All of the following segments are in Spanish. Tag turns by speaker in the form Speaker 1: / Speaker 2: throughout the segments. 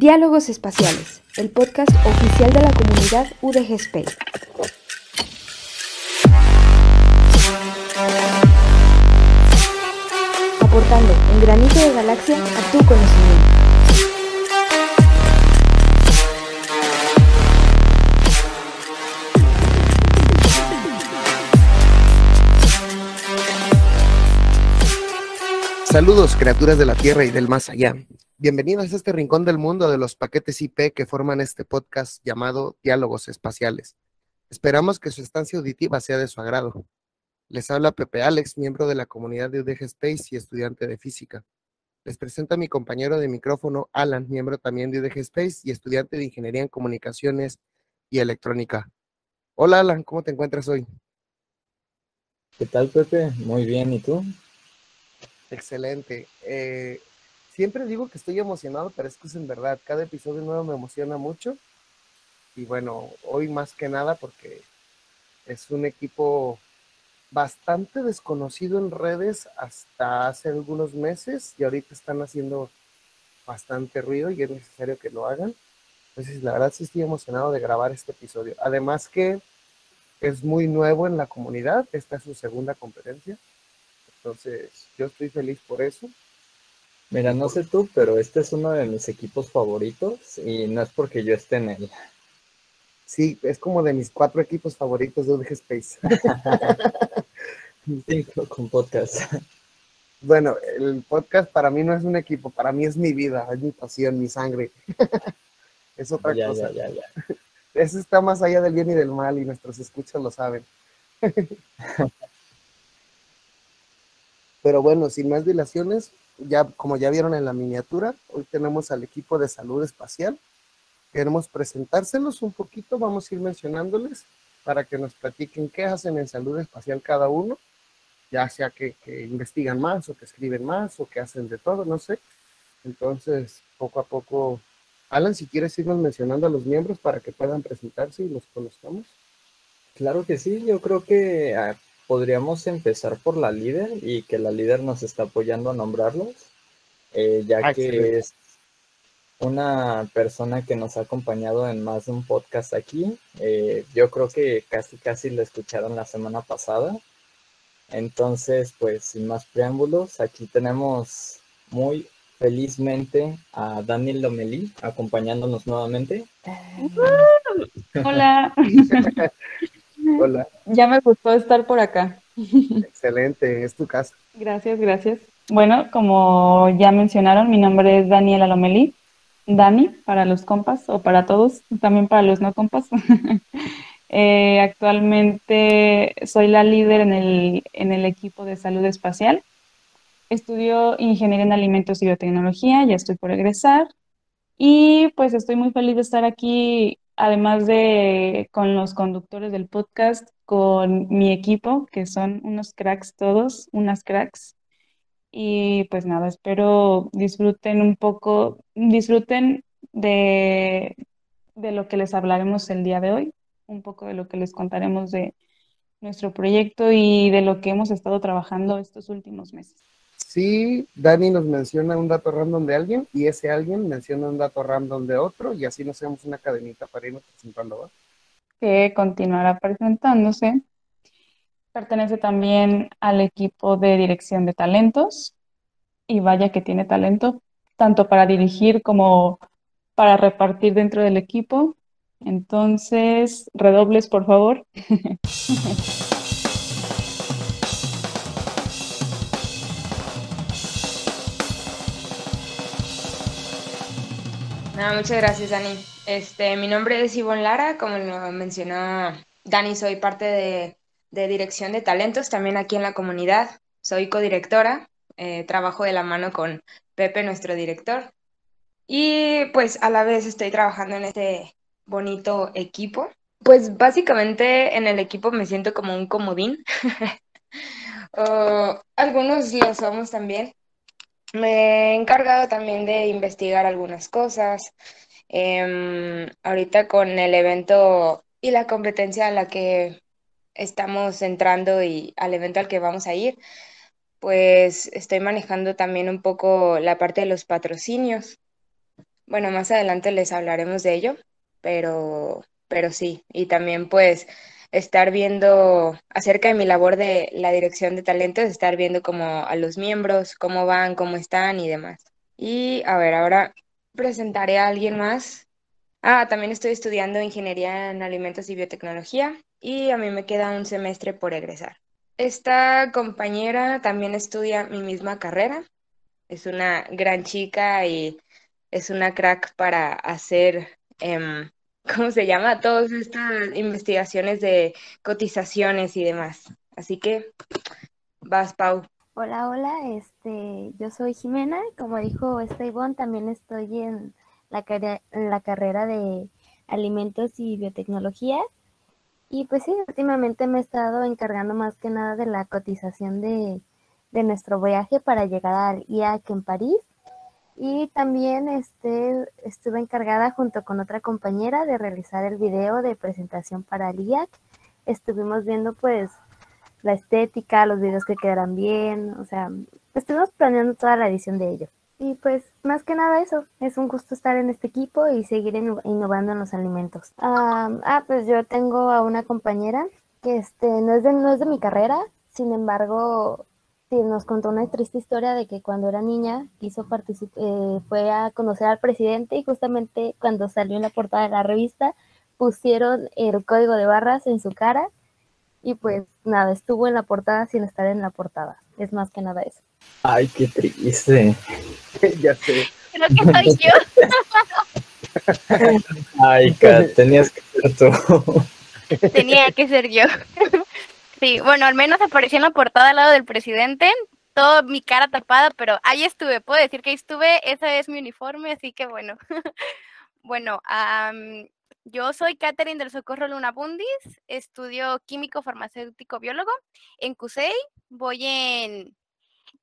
Speaker 1: Diálogos Espaciales, el podcast oficial de la comunidad UDG Space. Aportando un granito de galaxia a tu conocimiento.
Speaker 2: Saludos, criaturas de la Tierra y del más allá. Bienvenidos a este rincón del mundo de los paquetes IP que forman este podcast llamado Diálogos Espaciales. Esperamos que su estancia auditiva sea de su agrado. Les habla Pepe Alex, miembro de la comunidad de UDG Space y estudiante de física. Les presento a mi compañero de micrófono, Alan, miembro también de UDG Space y estudiante de Ingeniería en Comunicaciones y Electrónica. Hola, Alan, ¿cómo te encuentras hoy?
Speaker 3: ¿Qué tal, Pepe? Muy bien, ¿y tú?
Speaker 2: Excelente. Eh, siempre digo que estoy emocionado, pero es que es en verdad, cada episodio nuevo me emociona mucho. Y bueno, hoy más que nada porque es un equipo bastante desconocido en redes hasta hace algunos meses y ahorita están haciendo bastante ruido y es necesario que lo hagan. Entonces, la verdad sí estoy emocionado de grabar este episodio. Además que es muy nuevo en la comunidad, esta es su segunda competencia. Entonces, yo estoy feliz por eso.
Speaker 3: Mira, no sé tú, pero este es uno de mis equipos favoritos y no es porque yo esté en él.
Speaker 2: Sí, es como de mis cuatro equipos favoritos de UDG Space.
Speaker 3: Cinco con podcast.
Speaker 2: Bueno, el podcast para mí no es un equipo, para mí es mi vida, es mi pasión, mi sangre. es otra
Speaker 3: ya,
Speaker 2: cosa.
Speaker 3: Ya, ya, ya.
Speaker 2: Eso está más allá del bien y del mal y nuestros escuchas lo saben. Pero bueno, sin más dilaciones, ya como ya vieron en la miniatura, hoy tenemos al equipo de salud espacial. Queremos presentárselos un poquito, vamos a ir mencionándoles para que nos platiquen qué hacen en salud espacial cada uno, ya sea que, que investigan más o que escriben más o que hacen de todo, no sé. Entonces, poco a poco, Alan, si quieres irnos mencionando a los miembros para que puedan presentarse y los conozcamos.
Speaker 3: Claro que sí, yo creo que ah, podríamos empezar por la líder y que la líder nos está apoyando a nombrarlos, eh, ya
Speaker 2: Ah,
Speaker 3: que
Speaker 2: excelente.
Speaker 3: es una persona que nos ha acompañado en más de un podcast aquí. Eh, yo creo que casi casi lo escucharon la semana pasada. Entonces, pues sin más preámbulos, aquí tenemos muy felizmente a Daniel Lomelí acompañándonos nuevamente.
Speaker 4: Hola,
Speaker 2: Hola,
Speaker 4: ya me gustó estar por acá.
Speaker 2: excelente, es tu casa.
Speaker 4: Gracias, gracias. Bueno, como ya mencionaron, mi nombre es Daniela Lomelí. Dani, para los compas o para todos, también para los no compas. Eh, actualmente soy la líder en el, en el equipo de salud espacial. Estudio ingeniería en alimentos y biotecnología, ya estoy por egresar. Y pues estoy muy feliz de estar aquí, además de con los conductores del podcast, con mi equipo, que son unos cracks todos, unas cracks. Y pues nada, espero disfruten un poco, disfruten de, de lo que les hablaremos el día de hoy, un poco de lo que les contaremos de nuestro proyecto y de lo que hemos estado trabajando estos últimos meses.
Speaker 2: Sí, Dani nos menciona un dato random de alguien y ese alguien menciona un dato random de otro y así nos hacemos una cadenita para irnos presentando. ¿va?
Speaker 4: que continuará presentándose. Pertenece también al equipo de dirección de talentos y vaya que tiene talento, tanto para dirigir como para repartir dentro del equipo. Entonces, redobles, por favor.
Speaker 5: Muchas gracias, Dani. Este, mi nombre es Ivonne Lara, como lo mencionó Dani, soy parte de, de dirección de talentos también aquí en la comunidad. Soy codirectora, eh, trabajo de la mano con Pepe, nuestro director, y pues a la vez estoy trabajando en este bonito equipo. Pues básicamente en el equipo me siento como un comodín. Algunos lo somos también. Me he encargado también de investigar algunas cosas. Em, ahorita con el evento y la competencia a la que estamos entrando y al evento al que vamos a ir, pues estoy manejando también un poco la parte de los patrocinios. bueno, más adelante les hablaremos de ello, pero, pero sí, y también pues estar viendo acerca de mi labor de la dirección de talentos, estar viendo como a los miembros, cómo van, cómo están y demás. Y a ver, ahora presentaré a alguien más. Ah, también estoy estudiando ingeniería en alimentos y biotecnología y a mí me queda un semestre por egresar. Esta compañera también estudia mi misma carrera. Es una gran chica y es una crack para hacer, em, ¿cómo se llama? Todas estas investigaciones de cotizaciones y demás. Así que, vas, Pau.
Speaker 1: Hola, hola, este, yo soy Jimena, como dijo Esteban, también estoy en la, en la carrera de alimentos y biotecnología. Y pues sí, últimamente me he estado encargando más que nada de la cotización de, de nuestro viaje para llegar al IAC en París. Y también este, estuve encargada junto con otra compañera de realizar el video de presentación para el IAC. Estuvimos viendo pues la estética, los videos que quedaran bien, o sea, estuvimos planeando toda la edición de ello. Y pues más que nada eso, es un gusto estar en este equipo y seguir innovando en los alimentos. ah, pues yo tengo a una compañera que este, no, es de, no es de mi carrera, sin embargo, sí, nos contó una triste historia de que cuando era niña quiso participar, eh, fue a conocer al presidente y justamente cuando salió en la portada de la revista pusieron el código de barras en su cara y pues nada, estuvo en la portada sin estar en la portada. Es más que nada eso.
Speaker 3: Ay, qué triste.
Speaker 2: ya sé.
Speaker 6: Creo que soy
Speaker 3: yo. Ay, Kat, tenías que ser tú.
Speaker 6: Tenía que ser yo. Sí, bueno, al menos aparecí en la portada al lado del presidente, toda mi cara tapada, pero ahí estuve, puedo decir que ahí estuve, ese es mi uniforme, así que bueno. bueno, yo soy Catherine del Socorro Luna Bundis, estudio químico farmacéutico biólogo en CUSEI, voy en,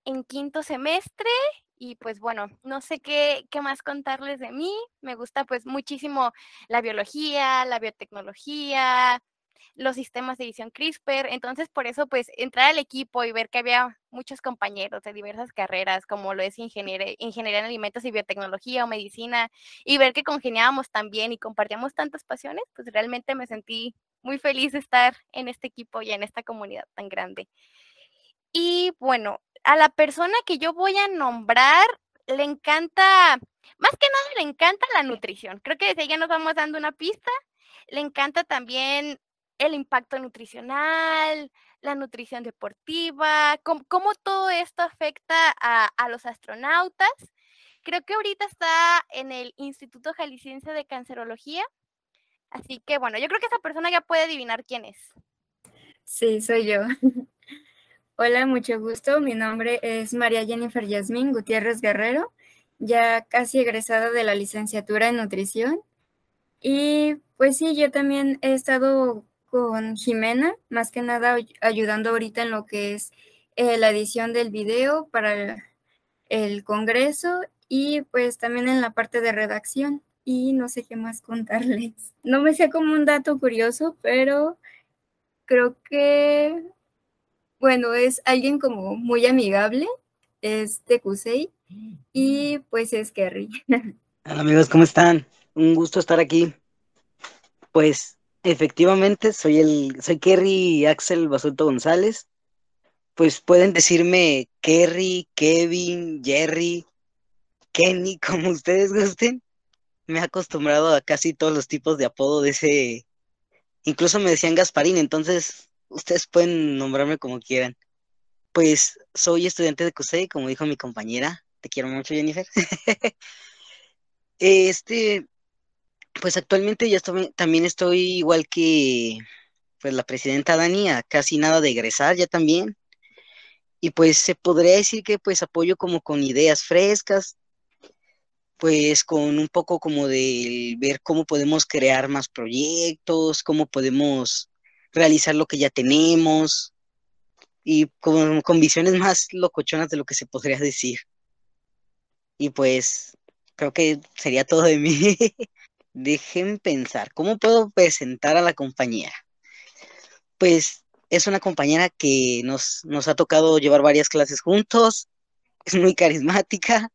Speaker 6: en quinto semestre y pues bueno, no sé qué, qué más contarles de mí, me gusta pues muchísimo la biología, la biotecnología, los sistemas de edición CRISPR. Entonces, por eso, pues, entrar al equipo y ver que había muchos compañeros de diversas carreras, como lo es ingeniería, ingeniería en alimentos y biotecnología o medicina, y ver que congeniábamos también y compartíamos tantas pasiones, pues realmente me sentí muy feliz de estar en este equipo y en esta comunidad tan grande. Y bueno, a la persona que yo voy a nombrar, le encanta, más que nada le encanta la nutrición. Creo que desde ya nos vamos dando una pista. Le encanta también el impacto nutricional, la nutrición deportiva, cómo, todo esto afecta a, los astronautas. Creo que ahorita está en el Instituto Jalisciense de Cancerología. Así que bueno, yo creo que esa persona ya puede adivinar quién es.
Speaker 7: Sí, soy yo. Hola, mucho gusto. Mi nombre es María Jennifer Yasmín Gutiérrez Guerrero, ya casi egresada de la licenciatura en nutrición. Y pues sí, yo también he estado con Jimena, más que nada ayudando ahorita en lo que es eh, la edición del video para el, congreso y pues también en la parte de redacción y no sé qué más contarles. No me sé como un dato curioso, pero creo que, bueno, es alguien como muy amigable, es de Kusei y pues es Kerry.
Speaker 8: Hola amigos, ¿cómo están? Un gusto estar aquí. Pues Efectivamente, soy el, soy Kerry Axel Basulto González. Pues pueden decirme Kerry, Kevin, Jerry, Kenny, como ustedes gusten. Me he acostumbrado a casi todos los tipos de apodo de ese. Incluso me decían Gasparín, entonces ustedes pueden nombrarme como quieran. Pues soy estudiante de CUSEI, como dijo mi compañera. Te quiero mucho, Jennifer. este, pues actualmente ya estoy, también estoy igual que pues la presidenta Dani, a casi nada de egresar ya también. Y pues se podría decir que pues apoyo como con ideas frescas, pues con un poco como de ver cómo podemos crear más proyectos, cómo podemos realizar lo que ya tenemos y con, con visiones más locochonas de lo que se podría decir. Y pues creo que sería todo de mí. Dejen pensar, ¿cómo puedo presentar a la compañera? Pues es una compañera que nos, nos ha tocado llevar varias clases juntos, es muy carismática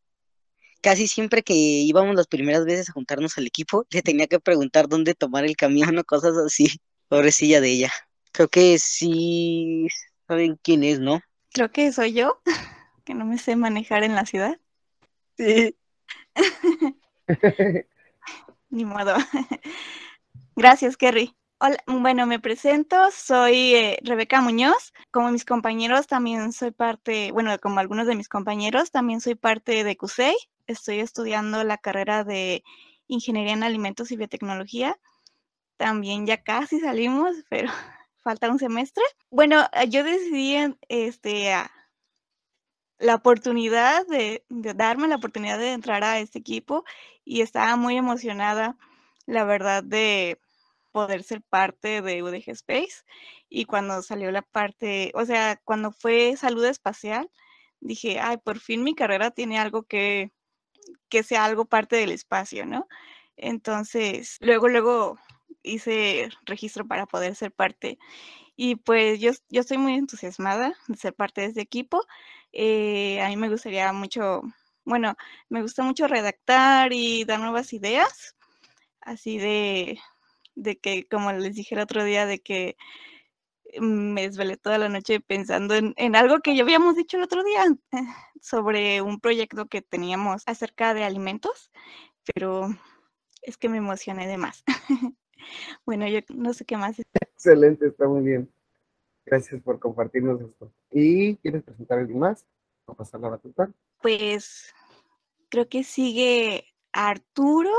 Speaker 8: casi siempre que íbamos las primeras veces a juntarnos al equipo, le tenía que preguntar dónde tomar el camión o cosas así. Pobrecilla de ella. Creo que sí saben quién es, ¿no?
Speaker 9: Creo que soy yo, que no me sé manejar en la ciudad.
Speaker 8: Sí.
Speaker 9: Ni modo. Gracias, Kerry. Hola, bueno, me presento, soy eh, Rebeca Muñoz. Como mis compañeros, también soy parte, bueno, como algunos de mis compañeros, también soy parte de CUSEI. Estoy estudiando la carrera de Ingeniería en Alimentos y Biotecnología. También ya casi salimos, pero falta un semestre. Bueno, yo decidí este, la oportunidad de, darme la oportunidad de entrar a este equipo y estaba muy emocionada, la verdad, de poder ser parte de UDG Space. Y cuando salió la parte, o sea, cuando fue salud espacial, dije, ay, por fin mi carrera tiene algo que, que sea algo parte del espacio, ¿no? Entonces, luego, luego hice registro para poder ser parte. Y pues yo, yo estoy muy entusiasmada de ser parte de este equipo. Eh, a mí me gustaría mucho, bueno, me gusta mucho redactar y dar nuevas ideas, así de, de que, como les dije el otro día, de que me desvelé toda la noche pensando en, en, algo que ya habíamos dicho el otro día sobre un proyecto que teníamos acerca de alimentos, pero es que me emocioné de más. bueno, yo no sé qué más.
Speaker 2: Excelente, está muy bien. Gracias por compartirnos esto. ¿Y quieres presentar algo más? ¿O pasar la?
Speaker 9: Pues creo que sigue Arturo,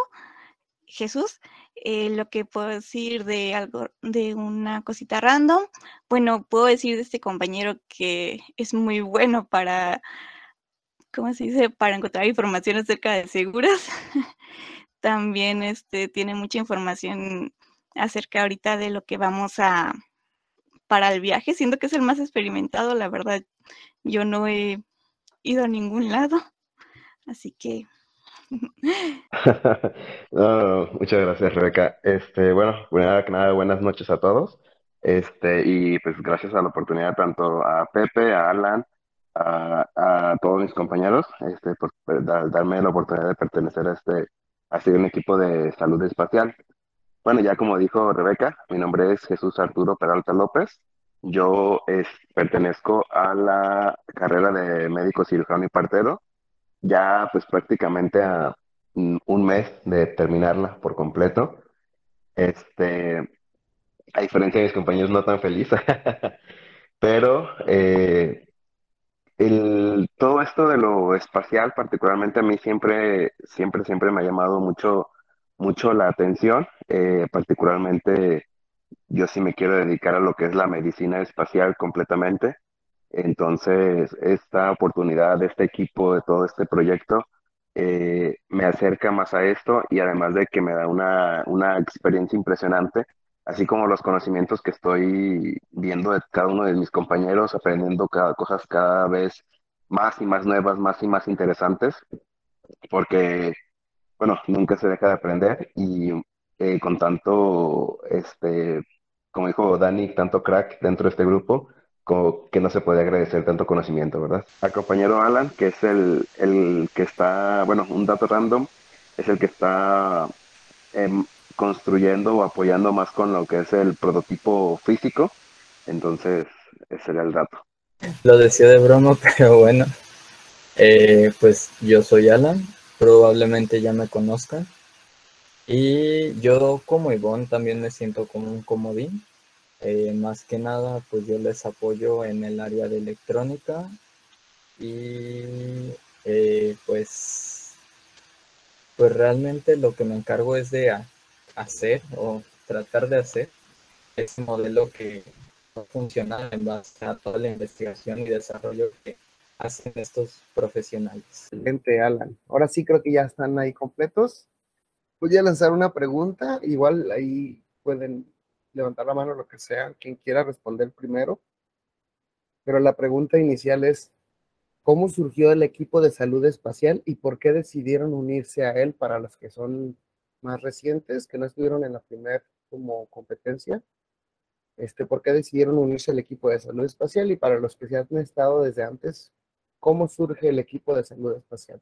Speaker 9: Jesús. Eh, lo que puedo decir de algo, de una cosita random. Bueno, puedo decir de este compañero que es muy bueno para, ¿cómo se dice? Para encontrar información acerca de seguras. También este, tiene mucha información acerca ahorita de lo que vamos a para el viaje, siendo que es el más experimentado, la verdad, yo no he ido a ningún lado, así que...
Speaker 10: muchas gracias, Rebeca. Este, bueno, primero que nada, buenas noches a todos. Este, y pues gracias a la oportunidad tanto a Pepe, a Alan, a, todos mis compañeros, este, por darme la oportunidad de pertenecer a este, a este un equipo de salud espacial. Bueno, ya como dijo Rebeca, mi nombre es Jesús Arturo Peralta López. Yo pertenezco a la carrera de médico cirujano y partero, ya pues prácticamente a un mes de terminarla por completo. Este, a diferencia de mis compañeros, no tan feliz, pero eh, el, todo esto de lo espacial, particularmente a mí siempre, siempre, siempre me ha llamado mucho mucho la atención, eh, particularmente yo sí me quiero dedicar a lo que es la medicina espacial completamente. Entonces, esta oportunidad de este equipo, de todo este proyecto, eh, me acerca más a esto y además de que me da una, una experiencia impresionante, así como los conocimientos que estoy viendo de cada uno de mis compañeros, aprendiendo cada, cosas cada vez más y más nuevas, más y más interesantes, porque bueno, nunca se deja de aprender y eh, con tanto, este, como dijo Dani, tanto crack dentro de este grupo, que no se puede agradecer tanto conocimiento, ¿verdad? Al compañero Alan, que es el, el que está, bueno, un dato random, es el que está em, construyendo o apoyando más con lo que es el prototipo físico, entonces ese sería el dato.
Speaker 3: Lo decía de broma, pero bueno, eh, pues yo soy Alan, probablemente ya me conozcan. Y yo como Ivonne también me siento como un comodín. Eh, más que nada, pues yo les apoyo en el área de electrónica y eh, pues, pues realmente lo que me encargo es de hacer o tratar de hacer ese modelo que funciona en base a toda la investigación y desarrollo que hacen estos profesionales.
Speaker 2: Excelente, Alan. Ahora sí creo que ya están ahí completos. Voy a lanzar una pregunta, igual ahí pueden levantar la mano lo que sea, quien quiera responder primero. Pero la pregunta inicial es, ¿cómo surgió el equipo de salud espacial y por qué decidieron unirse a él para los que son más recientes, que no estuvieron en la primera como competencia? Este, ¿Por qué decidieron unirse al equipo de salud espacial? Y para los que se han estado desde antes, ¿Cómo surge el equipo de salud espacial?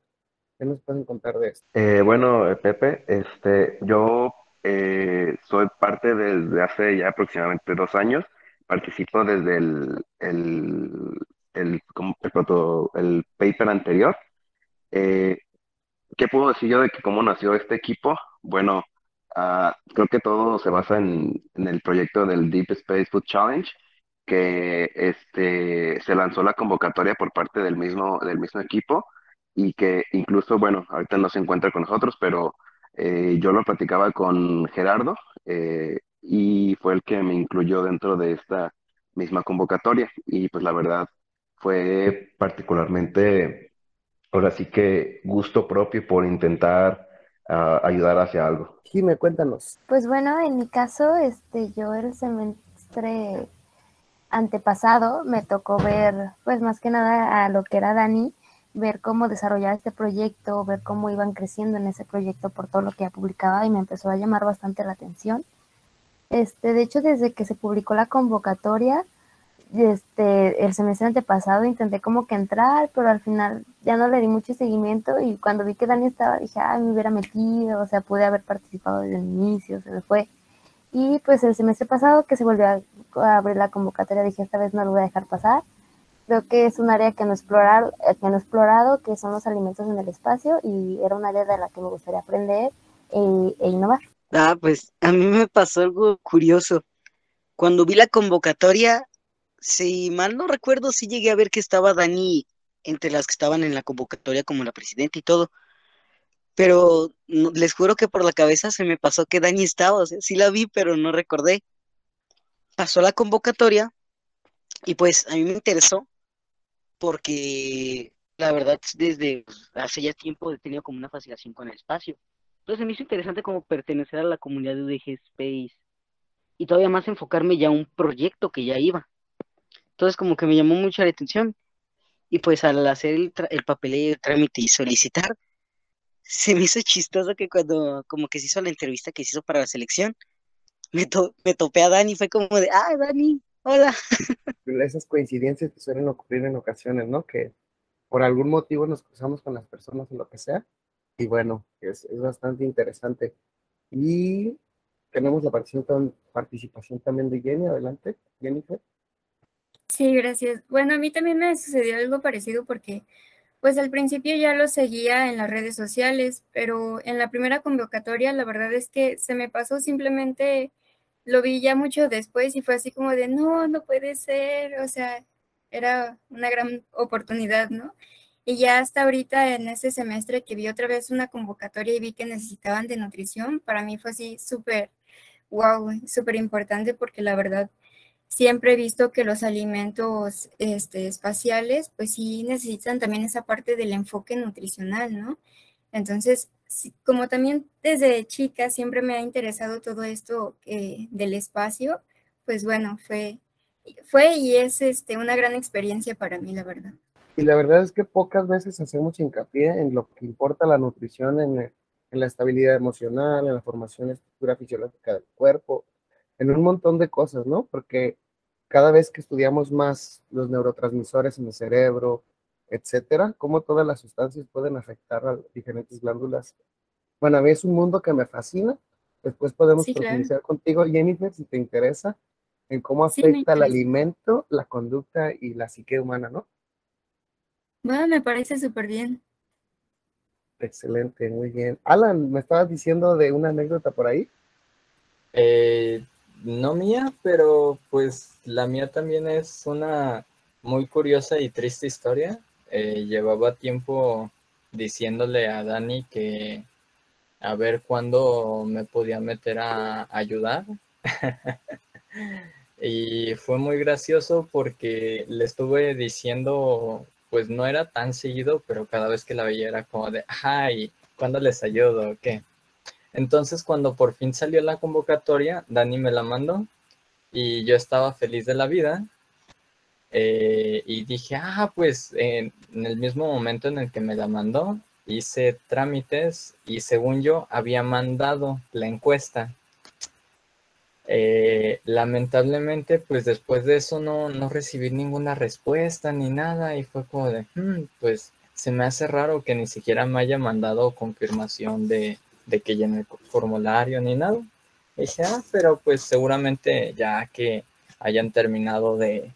Speaker 2: ¿Qué nos pueden contar de esto?
Speaker 10: Eh, bueno, eh, Pepe, este, yo eh, soy parte desde hace ya aproximadamente dos años. Participo desde el, el, el, el, paper anterior. ¿qué puedo decir yo de que cómo nació este equipo? Bueno, ah, creo que todo se basa en, en el proyecto del Deep Space Food Challenge, que este, se lanzó la convocatoria por parte del mismo, del mismo equipo y que incluso, bueno, ahorita no se encuentra con nosotros, pero eh, yo lo platicaba con Gerardo eh, y fue el que me incluyó dentro de esta misma convocatoria y pues la verdad fue particularmente, ahora sí que gusto propio por intentar ah, ayudar hacia algo.
Speaker 2: Jime, cuéntanos.
Speaker 1: Pues bueno, en mi caso, este, yo el semestre antepasado me tocó ver, pues más que nada a lo que era Dani, ver cómo desarrollar este proyecto, ver cómo iban creciendo en ese proyecto por todo lo que ya publicaba y me empezó a llamar bastante la atención. Este, de hecho, desde que se publicó la convocatoria, este, el semestre antepasado intenté como que entrar, pero al final ya no le di mucho seguimiento y cuando vi que Dani estaba dije, ay, me hubiera metido, o sea, pude haber participado desde el inicio, se me fue. Y pues el semestre pasado que se volvió a abrir la convocatoria, dije, esta vez no lo voy a dejar pasar. Creo que es un área que no, explorar, eh, que no he explorado, que son los alimentos en el espacio y era un área de la que me gustaría aprender e, e innovar.
Speaker 8: Ah, pues a mí me pasó algo curioso. Cuando vi la convocatoria, si mal no recuerdo, sí llegué a ver que estaba Dani entre las que estaban en la convocatoria como la presidenta y todo. Pero les juro que por la cabeza se me pasó que Dani estaba, o sea, sí la vi, pero no recordé. Pasó la convocatoria y pues a mí me interesó porque la verdad desde hace ya tiempo he tenido como una fascinación con el espacio. Entonces me hizo interesante como pertenecer a la comunidad de UDG Space y todavía más enfocarme ya a un proyecto que ya iba. Entonces como que me llamó mucho la atención y pues al hacer el, el papeleo, el trámite y solicitar, se me hizo chistoso que cuando como que se hizo la entrevista que se hizo para la selección, me, to- me topé a Dani, fue como de, ah, Dani, hola.
Speaker 2: Esas coincidencias que suelen ocurrir en ocasiones, ¿no? Que por algún motivo nos cruzamos con las personas o lo que sea. Y bueno, es, es bastante interesante. Y tenemos la participación, participación también de Jenny. Adelante, Jennifer.
Speaker 7: Sí, gracias. Bueno, a mí también me sucedió algo parecido porque, pues al principio ya lo seguía en las redes sociales, pero en la primera convocatoria la verdad es que se me pasó simplemente, lo vi ya mucho después y fue así como de, no, no puede ser, o sea, era una gran oportunidad, ¿no? Y ya hasta ahorita en este semestre que vi otra vez una convocatoria y vi que necesitaban de nutrición, para mí fue así súper, wow, súper importante porque la verdad siempre he visto que los alimentos este, espaciales, pues sí necesitan también esa parte del enfoque nutricional, ¿no? Entonces, como también desde chica siempre me ha interesado todo esto eh, del espacio, pues bueno, fue, fue y es este, una gran experiencia para mí, la verdad.
Speaker 2: Y la verdad es que pocas veces hacemos hincapié en lo que importa la nutrición, en, en la estabilidad emocional, en la formación y estructura fisiológica del cuerpo, en un montón de cosas, ¿no? Porque cada vez que estudiamos más los neurotransmisores en el cerebro, etcétera, cómo todas las sustancias pueden afectar a diferentes glándulas. Bueno, a mí es un mundo que me fascina. Después podemos
Speaker 7: Sí, claro.
Speaker 2: profundizar contigo, Jennifer, si te interesa, en cómo
Speaker 7: Sí,
Speaker 2: afecta el
Speaker 7: interesa.
Speaker 2: alimento, la conducta y la psique humana, ¿no?
Speaker 7: Bueno, me parece súper bien.
Speaker 2: Excelente, muy bien. Alan, ¿me estabas diciendo de una anécdota por ahí?
Speaker 3: Eh, no mía, pero pues la mía también es una muy curiosa y triste historia. Eh, llevaba tiempo diciéndole a Dani que a ver cuándo me podía meter a ayudar. Y fue muy gracioso porque le estuve diciendo, pues no era tan seguido, pero cada vez que la veía era como de, ay, ¿cuándo les ayudo qué? Entonces cuando por fin salió la convocatoria, Dani me la mandó y yo estaba feliz de la vida. Eh, y dije, ah, pues en, en el mismo momento en el que me la mandó, hice trámites y según yo había mandado la encuesta. Eh, lamentablemente, pues después de eso no, no recibí ninguna respuesta ni nada y fue como de, "Hmm, pues se me hace raro que ni siquiera me haya mandado confirmación de, de que llene el formulario ni nada. dije, ah, pero pues seguramente ya que hayan terminado de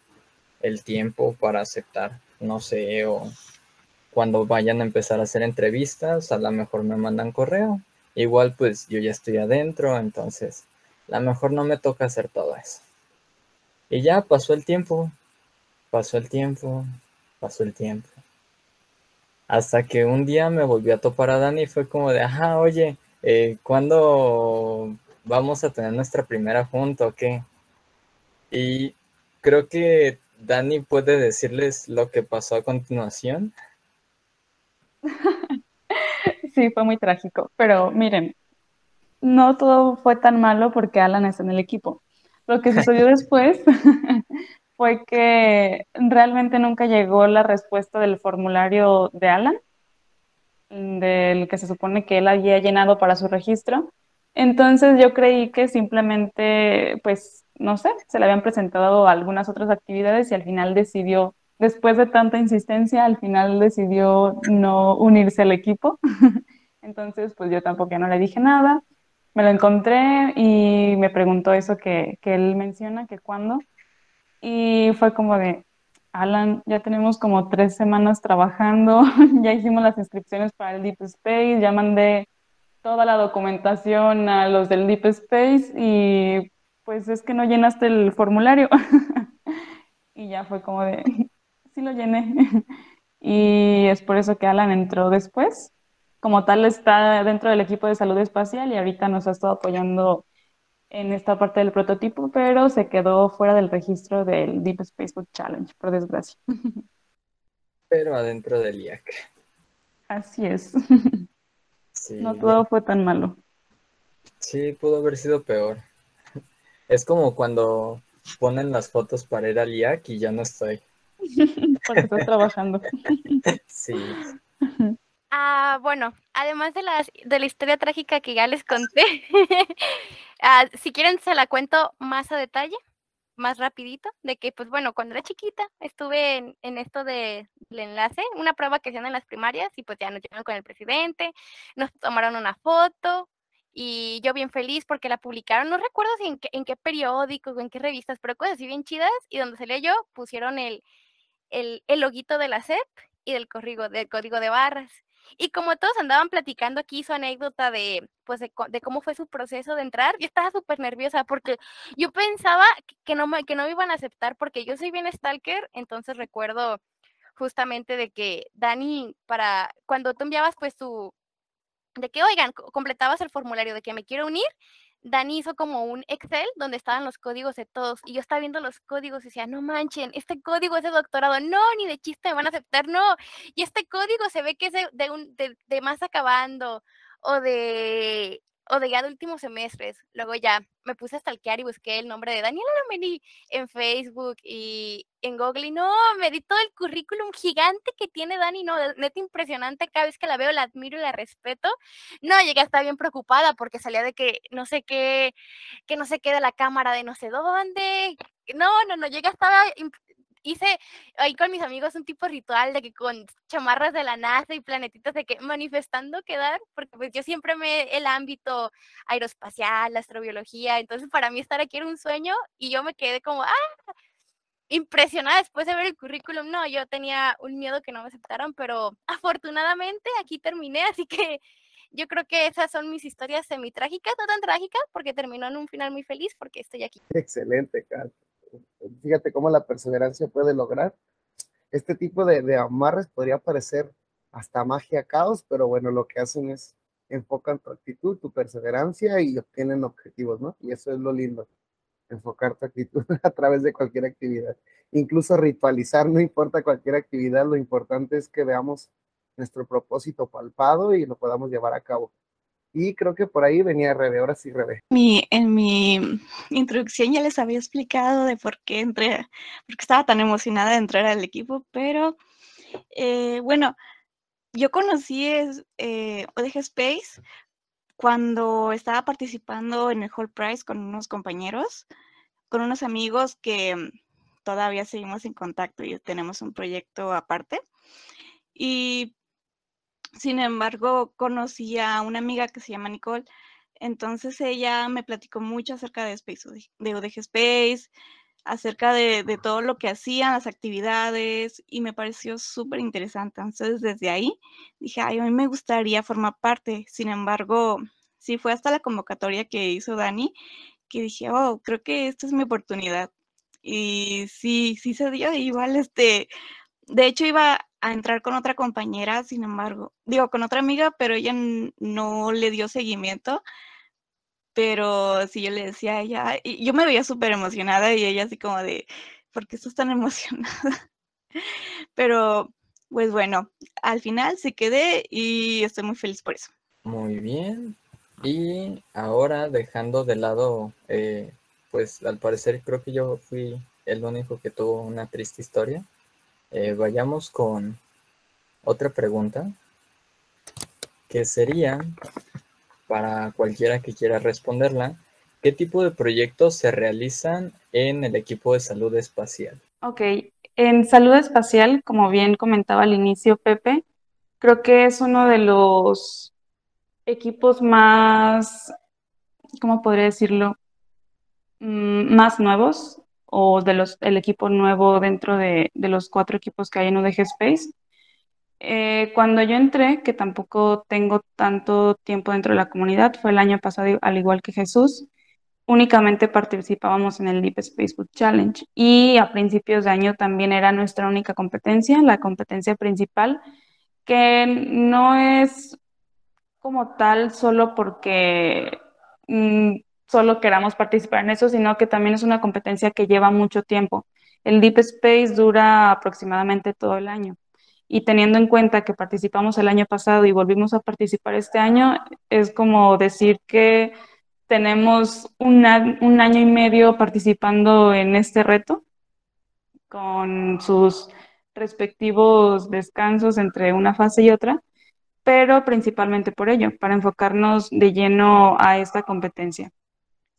Speaker 3: el tiempo para aceptar, no sé, o cuando vayan a empezar a hacer entrevistas, a lo mejor me mandan correo. Igual pues yo ya estoy adentro, entonces a lo mejor no me toca hacer todo eso. Y ya pasó el tiempo, pasó el tiempo, pasó el tiempo. Hasta que un día me volvió a topar a Dani y fue como de, ajá, oye, eh, ¿cuándo vamos a tener nuestra primera junta o qué? Y creo que Dani puede decirles lo que pasó a continuación.
Speaker 4: Sí, fue muy trágico, pero miren, no todo fue tan malo porque Alan está en el equipo. Lo que sucedió después fue que realmente nunca llegó la respuesta del formulario de Alan, del que se supone que él había llenado para su registro. Entonces yo creí que simplemente, pues, no sé, se le habían presentado algunas otras actividades y al final decidió, después de tanta insistencia, al final decidió no unirse al equipo. Entonces, pues yo tampoco no le dije nada. Me lo encontré y me preguntó eso que, que él menciona, que cuándo. Y fue como de, Alan, ya tenemos como tres semanas trabajando, ya hicimos las inscripciones para el Deep Space, ya mandé toda la documentación a los del Deep Space y pues es que no llenaste el formulario. y ya fue como de, sí lo llené. y es por eso que Alan entró después. Como tal está dentro del equipo de salud espacial y ahorita nos ha estado apoyando en esta parte del prototipo, pero se quedó fuera del registro del Deep Space Book Challenge, por desgracia.
Speaker 3: Pero adentro del IAC.
Speaker 4: Así es. No todo fue tan malo.
Speaker 3: Sí, pudo haber sido peor. Es como cuando ponen las fotos para ir al IAC y ya no estoy.
Speaker 4: Porque estás trabajando.
Speaker 3: Sí.
Speaker 6: Ah, bueno, además de, las, de la historia trágica que ya les conté, ah, si quieren se la cuento más a detalle, más rapidito, de que, pues bueno, cuando era chiquita estuve en, en esto de, del enlace, una prueba que hacían en las primarias y pues ya nos llevaron con el presidente, nos tomaron una foto y yo bien feliz porque la publicaron, no recuerdo si en qué, en qué periódico o en qué revistas, pero cosas así bien chidas y donde salía yo pusieron el, el, el loguito de la SEP y del código, del código de barras. Y como todos andaban platicando aquí su anécdota de, pues, de, cómo fue su proceso de entrar, yo estaba súper nerviosa porque yo pensaba que no, me, que no me iban a aceptar porque yo soy bien stalker, entonces recuerdo justamente de que Dani, para cuando tú enviabas pues tu, de que, oigan, completabas el formulario de que me quiero unir, Dani hizo como un Excel donde estaban los códigos de todos y yo estaba viendo los códigos y decía, no manchen, este código es de doctorado, no, ni de chiste me van a aceptar, no, y este código se ve que es de, un, de más acabando o de o de ya de últimos semestres. Luego ya me puse a stalkear y busqué el nombre de Daniela Lomeni en Facebook y en Google. Y no, me di todo el currículum gigante que tiene Dani. No, neta impresionante. Cada vez que la veo la admiro y la respeto. No, llegué a estar bien preocupada porque salía de que no sé qué, que no se queda la cámara de no sé dónde. No, no, no, llegué a estar hice ahí con mis amigos un tipo ritual de que con chamarras de la NASA y planetitas de que manifestando quedar, porque pues yo siempre me el ámbito aeroespacial, astrobiología, entonces para mí estar aquí era un sueño y yo me quedé como, ah, impresionada después de ver el currículum. No, yo tenía un miedo que no me aceptaran, pero afortunadamente aquí terminé, así que yo creo que esas son mis historias semi-trágicas, no tan trágicas, porque terminó en un final muy feliz porque estoy aquí.
Speaker 2: Excelente, Kat fíjate cómo la perseverancia puede lograr. Este tipo de, amarres podría parecer hasta magia caos, pero bueno, lo que hacen es enfocan tu actitud, tu perseverancia y obtienen objetivos, ¿no? Y eso es lo lindo, enfocar tu actitud a través de cualquier actividad. Incluso ritualizar, no importa cualquier actividad, lo importante es que veamos nuestro propósito palpado y lo podamos llevar a cabo. Y creo que por ahí venía Rebe, ahora sí Rebe.
Speaker 9: Mi, en mi introducción ya les había explicado de por qué entré, porque estaba tan emocionada de entrar al equipo, pero eh, bueno, yo conocí eh, ODG Space cuando estaba participando en el Hall Prize con unos compañeros, con unos amigos que todavía seguimos en contacto y tenemos un proyecto aparte. Y sin embargo, conocí a una amiga que se llama Nicole. Entonces ella me platicó mucho acerca de Space, de ODG Space, acerca de, de, todo lo que hacían, las actividades, y me pareció súper interesante. Entonces, desde ahí dije, ay, a mí me gustaría formar parte. Sin embargo, sí fue hasta la convocatoria que hizo Dani que dije, oh, creo que esta es mi oportunidad. Y sí, sí se dio, igual, este, de hecho iba a entrar con otra compañera, sin embargo, digo, con otra amiga, pero ella no le dio seguimiento pero si yo le decía a ella, y yo me veía súper emocionada y ella así como de, ¿por qué estás tan emocionada? Pero, pues bueno, al final se quedé y estoy muy feliz por eso.
Speaker 3: Muy bien. Y ahora dejando de lado, eh, pues al parecer creo que yo fui el único que tuvo una triste historia. Eh, vayamos con otra pregunta, que sería, para cualquiera que quiera responderla, ¿qué tipo de proyectos se realizan en el equipo de salud espacial?
Speaker 4: Ok, en salud espacial, como bien comentaba al inicio Pepe, creo que es uno de los equipos más, ¿cómo podría decirlo? Mm, más nuevos o de los, el equipo nuevo dentro de, de los cuatro equipos que hay en UDG Space. Eh, cuando yo entré, que tampoco tengo tanto tiempo dentro de la comunidad, fue el año pasado, al igual que Jesús, únicamente participábamos en el Deep Space Boot Challenge y a principios de año también era nuestra única competencia, la competencia principal, que no es como tal solo porque mm, solo queramos participar en eso, sino que también es una competencia que lleva mucho tiempo. El Deep Space dura aproximadamente todo el año y teniendo en cuenta que participamos el año pasado y volvimos a participar este año, es como decir que tenemos un año y medio participando en este reto con sus respectivos descansos entre una fase y otra, pero principalmente por ello, para enfocarnos de lleno a esta competencia.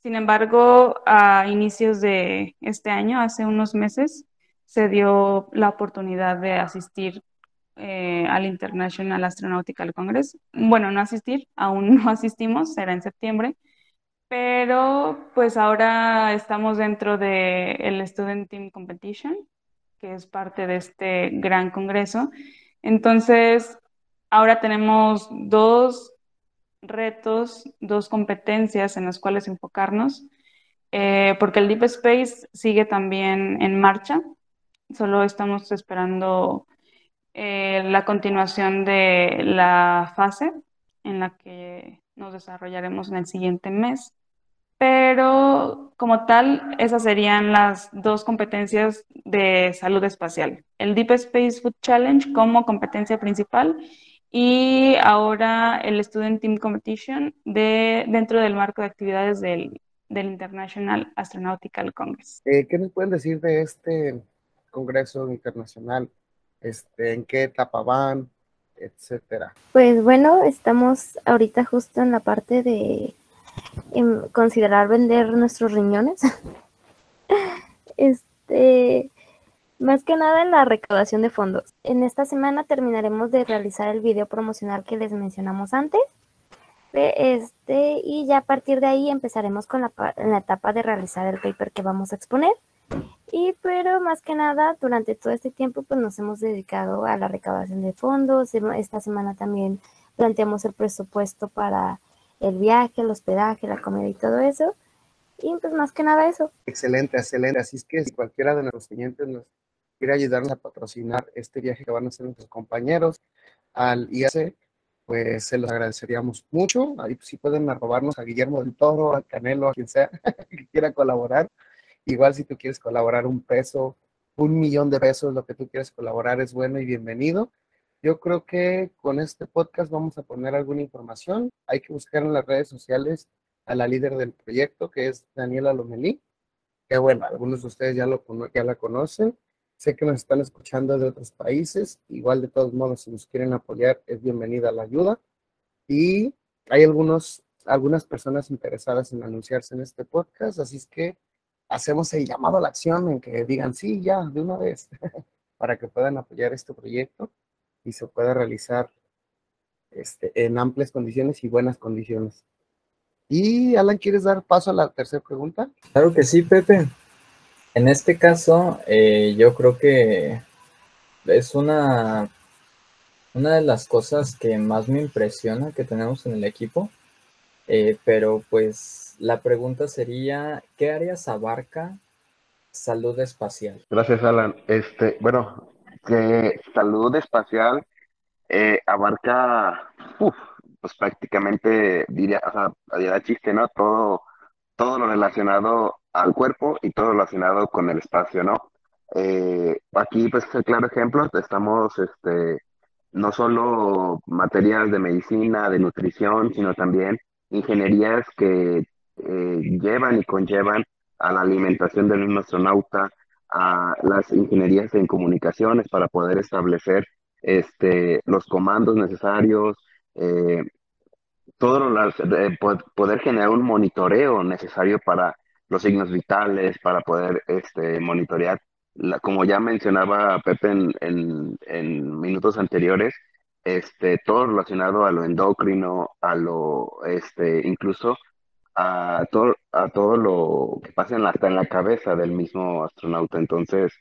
Speaker 4: Sin embargo, a inicios de este año, hace unos meses, se dio la oportunidad de asistir eh, al International Astronautical Congress. Bueno, no asistir, aún no asistimos, será en septiembre, pero pues ahora estamos dentro del el Student Team Competition, que es parte de este gran congreso. Entonces, ahora tenemos dos retos, dos competencias en las cuales enfocarnos, eh, porque el Deep Space sigue también en marcha, solo estamos esperando eh, la continuación de la fase en la que nos desarrollaremos en el siguiente mes. Pero como tal, esas serían las dos competencias de salud espacial. El Deep Space Food Challenge como competencia principal y ahora el Student Team Competition de, dentro del marco de actividades del, del International Astronautical Congress.
Speaker 2: Eh, ¿Qué nos pueden decir de este Congreso Internacional este, en qué etapa van, etcétera.
Speaker 1: Pues bueno, estamos ahorita justo en la parte de considerar vender nuestros riñones. este, más que nada en la recaudación de fondos. En esta semana terminaremos de realizar el video promocional que les mencionamos antes. Este, y ya a partir de ahí empezaremos con la, la etapa de realizar el paper que vamos a exponer. Y pero más que nada, durante todo este tiempo, pues nos hemos dedicado a la recaudación de fondos. Esta semana también planteamos el presupuesto para el viaje, el hospedaje, la comida y todo eso. Y pues más que nada eso.
Speaker 2: Excelente, excelente. Así es que si cualquiera de nuestros clientes nos ayudarnos a patrocinar este viaje que van a hacer nuestros compañeros al IAC, pues se los agradeceríamos mucho. Ahí pues, sí pueden arrobarnos a Guillermo del Toro, a Canelo, a quien sea que quiera colaborar. Igual si tú quieres colaborar un peso, un millón de pesos, lo que tú quieres colaborar es bueno y bienvenido. Yo creo que con este podcast vamos a poner alguna información. Hay que buscar en las redes sociales a la líder del proyecto, que es Daniela Lomelí, que bueno, algunos de ustedes ya, lo, ya la conocen. Sé que nos están escuchando de otros países. Igual de todos modos, si nos quieren apoyar, es bienvenida la ayuda. Y hay algunos, algunas personas interesadas en anunciarse en este podcast, así es que hacemos el llamado a la acción en que digan sí, ya, de una vez, para que puedan apoyar este proyecto. y se pueda realizar este, en amplias condiciones y buenas condiciones. Y Alan, ¿quieres dar paso a la tercera pregunta?
Speaker 3: Claro que sí, Pepe. En este caso, eh, yo creo que es una, una de las cosas que más me impresiona que tenemos en el equipo. Eh, pero pues la pregunta sería, ¿qué áreas abarca salud espacial?
Speaker 10: Gracias, Alan. Este, bueno, que salud espacial eh, abarca, pues prácticamente diría, o sea, dirá chiste, ¿no? Todo, todo lo relacionado al cuerpo y todo relacionado con el espacio, ¿no? Eh, aquí, pues, el claro ejemplo, estamos, este, no solo materias de medicina, de nutrición, sino también ingenierías que eh, llevan y conllevan a la alimentación del mismo astronauta, a las ingenierías en comunicaciones para poder establecer este, los comandos necesarios, eh, todo lo, poder generar un monitoreo necesario para los signos vitales, para poder este, monitorear, la, como ya mencionaba Pepe en, en, minutos anteriores, este, todo relacionado a lo endocrino, a lo, este, incluso a todo, a todo lo que pasa en la, en la cabeza del mismo astronauta. Entonces,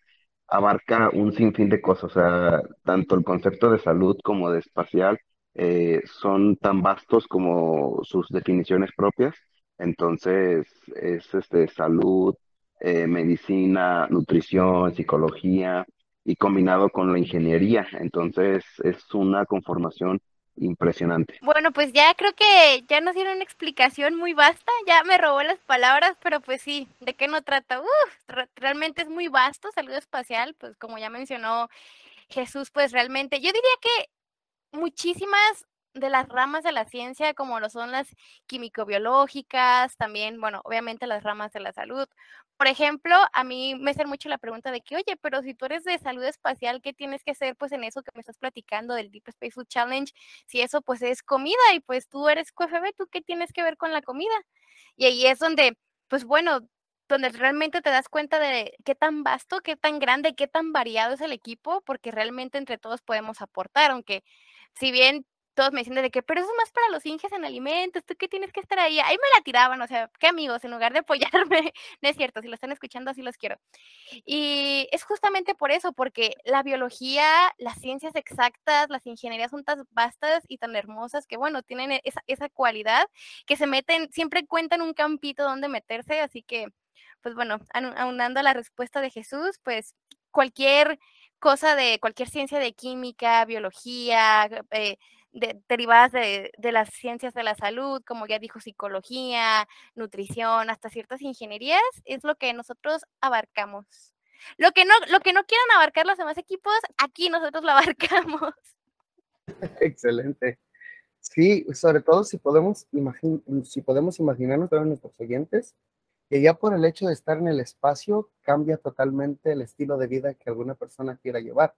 Speaker 10: abarca un sinfín de cosas, o sea, tanto el concepto de salud como de espacial eh, son tan vastos como sus definiciones propias. Entonces, es este, salud, eh, medicina, nutrición, psicología y combinado con la ingeniería. Entonces, es una conformación impresionante.
Speaker 6: Bueno, pues ya creo que ya nos dieron una explicación muy vasta, ya me robó las palabras, pero pues sí, ¿de qué no trata? Uf, realmente es muy vasto, salud espacial, pues como ya mencionó Jesús, pues realmente yo diría que muchísimas de las ramas de la ciencia, como lo son las químico-biológicas, también, bueno, obviamente las ramas de la salud. Por ejemplo, a mí me hace mucho la pregunta de que, oye, pero si tú eres de salud espacial, ¿qué tienes que hacer pues en eso que me estás platicando del Deep Space Food Challenge? Si eso pues es comida y pues tú eres QFB, ¿tú qué tienes que ver con la comida? Y ahí es donde, pues bueno, donde realmente te das cuenta de qué tan vasto, qué tan grande, qué tan variado es el equipo, porque realmente entre todos podemos aportar, aunque si bien todos me decían de que, pero eso es más para los inges en alimentos, tú qué tienes que estar ahí. Ahí me la tiraban, o sea, qué amigos, en lugar de apoyarme, no es cierto, si lo están escuchando así los quiero. Y es justamente por eso, porque la biología, las ciencias exactas, las ingenierías son tan vastas y tan hermosas que, bueno, tienen e, esa, esa cualidad que se meten, siempre cuentan un campito donde meterse, así que, pues bueno, aunando la respuesta de Jesús, pues cualquier cosa de cualquier ciencia de química, biología, eh, derivadas de, las ciencias de la salud, como ya dijo, psicología, nutrición, hasta ciertas ingenierías, es lo que nosotros abarcamos. Lo que no, lo que no quieran abarcar los demás equipos, aquí nosotros lo abarcamos.
Speaker 2: Excelente. Sí, sobre todo si podemos, si podemos imaginarnos a nuestros oyentes, que ya por el hecho de estar en el espacio cambia totalmente el estilo de vida que alguna persona quiera llevar.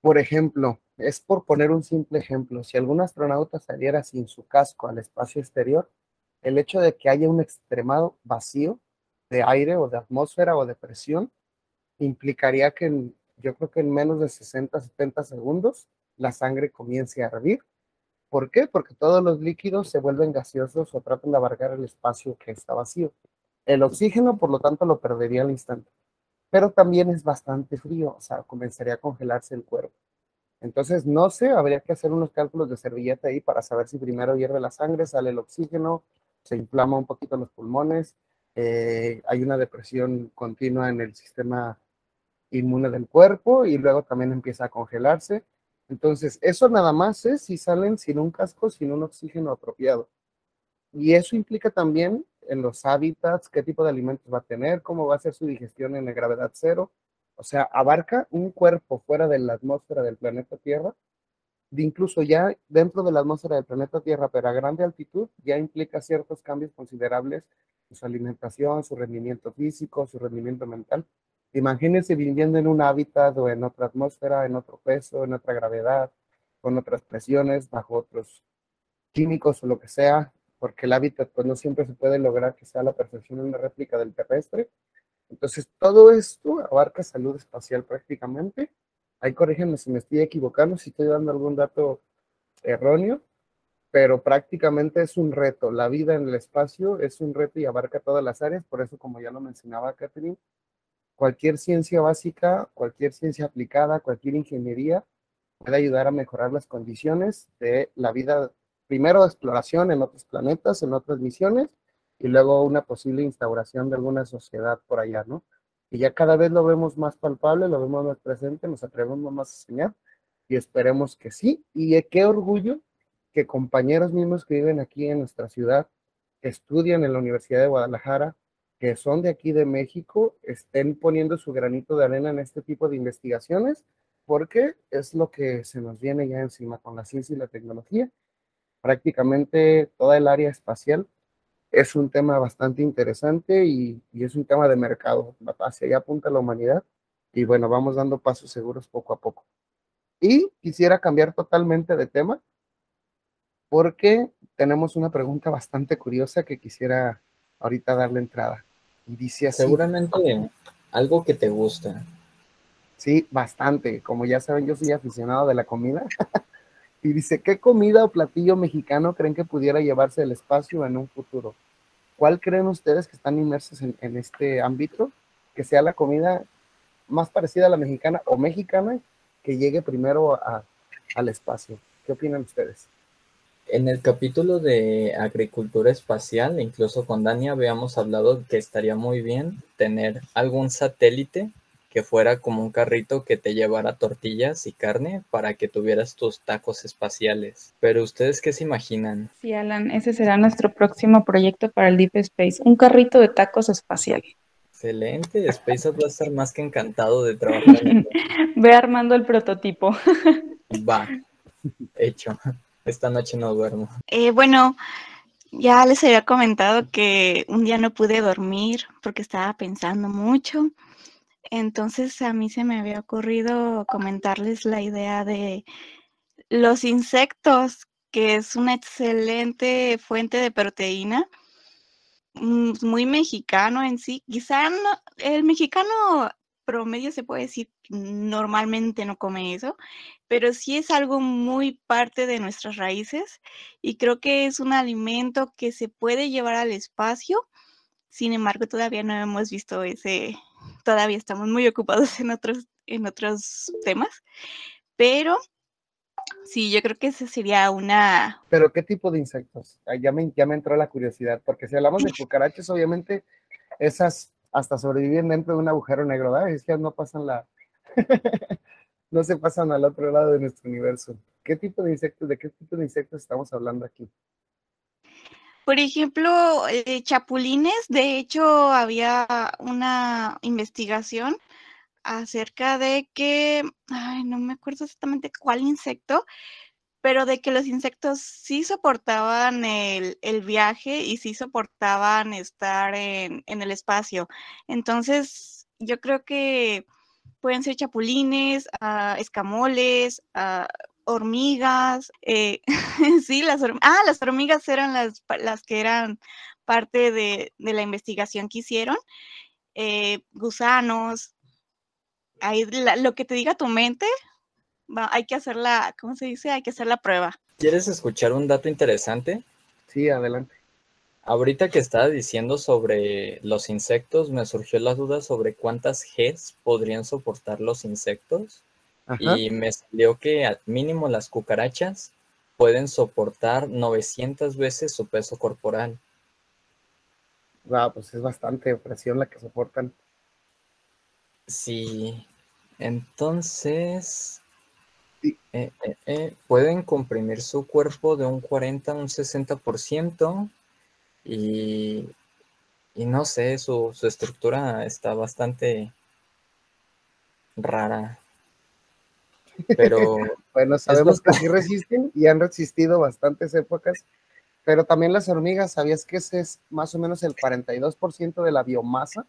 Speaker 2: Por ejemplo, es por poner un simple ejemplo, si algún astronauta saliera sin su casco al espacio exterior, el hecho de que haya un extremado vacío de aire o de atmósfera o de presión implicaría que yo creo que en menos de 60, 70 segundos la sangre comience a hervir. ¿Por qué? Porque todos los líquidos se vuelven gaseosos o tratan de abarcar el espacio que está vacío. El oxígeno, por lo tanto, lo perdería al instante pero también es bastante frío, o sea, comenzaría a congelarse el cuerpo. Entonces, no sé, habría que hacer unos cálculos de servilleta ahí para saber si primero hierve la sangre, sale el oxígeno, se inflama un poquito los pulmones, eh, hay una depresión continua en el sistema inmune del cuerpo y luego también empieza a congelarse. Entonces, eso nada más es si salen sin un casco, sin un oxígeno apropiado. Y eso implica también en los hábitats, qué tipo de alimentos va a tener, cómo va a ser su digestión en la gravedad cero. O sea, abarca un cuerpo fuera de la atmósfera del planeta Tierra, incluso ya dentro de la atmósfera del planeta Tierra, pero a grande altitud, ya implica ciertos cambios considerables en su alimentación, su rendimiento físico, su rendimiento mental. Imagínense viviendo en un hábitat o en otra atmósfera, en otro peso, en otra gravedad, con otras presiones, bajo otros químicos o lo que sea, porque el hábitat pues no siempre se puede lograr que sea la perfección una réplica del terrestre. Entonces, todo esto abarca salud espacial prácticamente Ahí corrígenme si me estoy equivocando, si estoy dando algún dato erróneo, pero prácticamente es un reto. La vida en el espacio es un reto y abarca todas las áreas, por eso como ya lo mencionaba Catherine, cualquier ciencia básica, cualquier ciencia aplicada, cualquier ingeniería puede ayudar a mejorar las condiciones de la vida, primero exploración en otros planetas, en otras misiones, y luego una posible instauración de alguna sociedad por allá, ¿no? Y ya cada vez lo vemos más palpable, lo vemos más presente, nos atrevemos más a soñar y esperemos que sí. Y qué orgullo que compañeros mismos que viven aquí en nuestra ciudad, estudian en la Universidad de Guadalajara, que son de aquí de México, estén poniendo su granito de arena en este tipo de investigaciones, porque es lo que se nos viene ya encima con la ciencia y la tecnología. Prácticamente toda el área espacial es un tema bastante interesante y, y es un tema de mercado. Hacia allá apunta la humanidad y bueno, vamos dando pasos seguros poco a poco. Y quisiera cambiar totalmente de tema porque tenemos una pregunta bastante curiosa que quisiera ahorita darle entrada. Y dice así.
Speaker 3: Seguramente algo que te gusta.
Speaker 2: Sí, bastante. Como ya saben, yo soy aficionado de la comida. y dice, ¿qué comida o platillo mexicano creen que pudiera llevarse al espacio en un futuro? ¿Cuál creen ustedes que están inmersos en, este ámbito? Que sea la comida más parecida a la mexicana o mexicana que llegue primero al espacio. ¿Qué opinan ustedes?
Speaker 3: En el capítulo de agricultura espacial, incluso con Dani habíamos hablado que estaría muy bien tener algún satélite que fuera como un carrito que te llevara tortillas y carne para que tuvieras tus tacos espaciales. Pero ustedes qué se imaginan?
Speaker 4: Sí, Alan, ese será nuestro próximo proyecto para el Deep Space, un carrito de tacos espacial.
Speaker 3: Excelente, SpaceX va a estar más que encantado de trabajar.
Speaker 4: Ve armando el prototipo.
Speaker 3: Va, hecho. Esta noche no duermo.
Speaker 9: Eh, bueno, ya les había comentado que un día no pude dormir porque estaba pensando mucho. Entonces a mí se me había ocurrido comentarles la idea de los insectos, que es una excelente fuente de proteína, mm, muy mexicano en sí. Quizá no, el mexicano promedio se puede decir normalmente no come eso, pero sí es algo muy parte de nuestras raíces y creo que es un alimento que se puede llevar al espacio. Sin embargo, todavía no hemos visto ese, todavía estamos muy ocupados en otros, en otros temas, pero sí, yo creo que esa sería una...
Speaker 2: Pero ¿qué tipo de insectos? Ya me, ya me entró la curiosidad, porque si hablamos de cucarachas, obviamente esas hasta sobreviven dentro de un agujero negro, ¿verdad? Es que no pasan la, no se pasan al otro lado de nuestro universo. ¿Qué tipo de insectos, de qué tipo de insectos estamos hablando aquí?
Speaker 9: Por ejemplo, eh, chapulines, de hecho había una investigación acerca de que, ay, no me acuerdo exactamente cuál insecto, pero de que los insectos sí soportaban el, el viaje y sí soportaban estar en, en el espacio. Entonces, yo creo que pueden ser chapulines, ah, escamoles, ah, hormigas, eh, sí, las hormigas, ah, las hormigas eran las, las que eran parte de, de la investigación que hicieron, eh, gusanos, ahí lo que te diga tu mente, va, hay que hacer la, ¿cómo se dice? Hay que hacer la prueba.
Speaker 3: ¿Quieres escuchar un dato interesante?
Speaker 2: Sí, adelante.
Speaker 3: Ahorita que estaba diciendo sobre los insectos, me surgió la duda sobre cuántas Gs podrían soportar los insectos.
Speaker 2: Ajá.
Speaker 3: Y me salió que al mínimo las cucarachas pueden soportar 900 veces su peso corporal.
Speaker 2: Wow, pues es bastante presión la que soportan.
Speaker 3: Sí, entonces
Speaker 2: Sí.
Speaker 3: eh, eh, eh, pueden comprimir su cuerpo de un 40 a un 60% y, y no sé, su, su estructura está bastante rara. Pero
Speaker 2: Bueno, sabemos que sí resisten y han resistido bastantes épocas, pero también las hormigas, ¿sabías que ese es más o menos el 42% de la biomasa?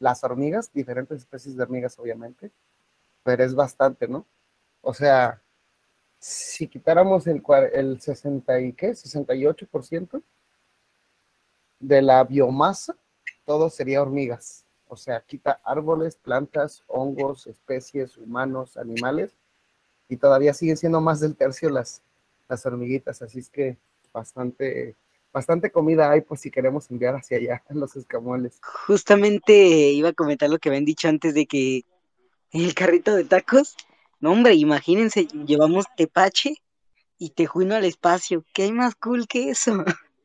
Speaker 2: Las hormigas, diferentes especies de hormigas, obviamente, pero es bastante, ¿no? O sea, si quitáramos el, el 60 y qué, 68% de la biomasa, todo sería hormigas. O sea, quita árboles, plantas, hongos, especies, humanos, animales, y todavía siguen siendo más del tercio las, las hormiguitas, así es que bastante, bastante comida hay, pues si queremos enviar hacia allá los escamoles.
Speaker 8: Justamente iba a comentar lo que habían dicho antes de que el carrito de tacos, no hombre, imagínense, llevamos tepache y tejuino al espacio, ¿qué hay más cool que eso?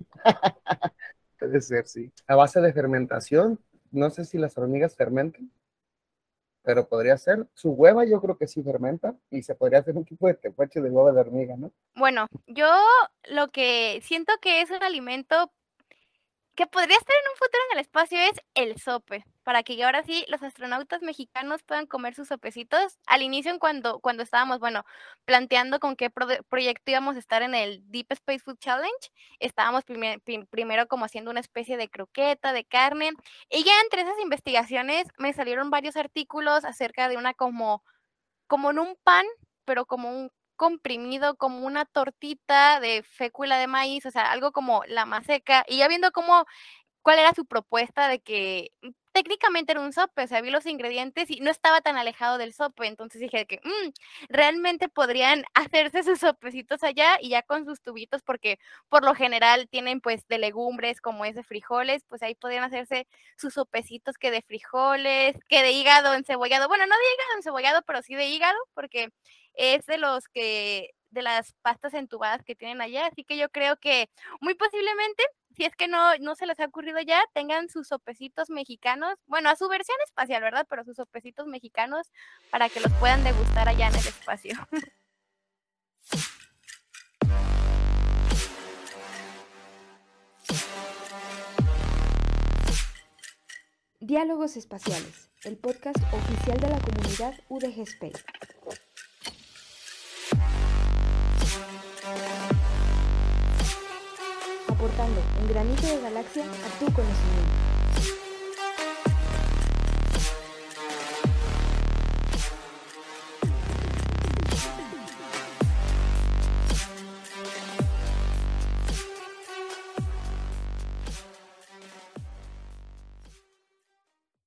Speaker 2: Puede ser, sí. A base de fermentación, no sé si las hormigas fermentan, pero podría ser. Su hueva yo creo que sí fermenta y se podría hacer un tipo de tepache de hueva de hormiga, ¿no?
Speaker 6: Bueno, yo lo que siento que es un alimento que podría estar en un futuro en el espacio es el sope, para que ahora sí los astronautas mexicanos puedan comer sus sopecitos. Al inicio, cuando, cuando estábamos, bueno, planteando con qué proyecto íbamos a estar en el Deep Space Food Challenge, estábamos primero como haciendo una especie de croqueta, de carne, y ya entre esas investigaciones me salieron varios artículos acerca de una como, como en un pan, pero como un comprimido como una tortita de fécula de maíz, o sea, algo como la maseca, y ya viendo cómo, cuál era su propuesta de que mm, técnicamente era un sope, o sea, vi los ingredientes y no estaba tan alejado del sope, entonces dije que mm, realmente podrían hacerse sus sopecitos allá y ya con sus tubitos, porque por lo general tienen pues de legumbres como es de frijoles, pues ahí podrían hacerse sus sopecitos que de frijoles, que de hígado encebollado, bueno, no de hígado encebollado, pero sí de hígado, porque es de los que, de las pastas entubadas que tienen allá. Así que yo creo que muy posiblemente, si es que no, no se les ha ocurrido ya, tengan sus sopecitos mexicanos, bueno, a su versión espacial, ¿verdad? Pero sus sopecitos mexicanos para que los puedan degustar allá en el espacio.
Speaker 11: Diálogos Espaciales, el podcast oficial de la comunidad UDG Space. Aportando un granito de galaxia a tu conocimiento.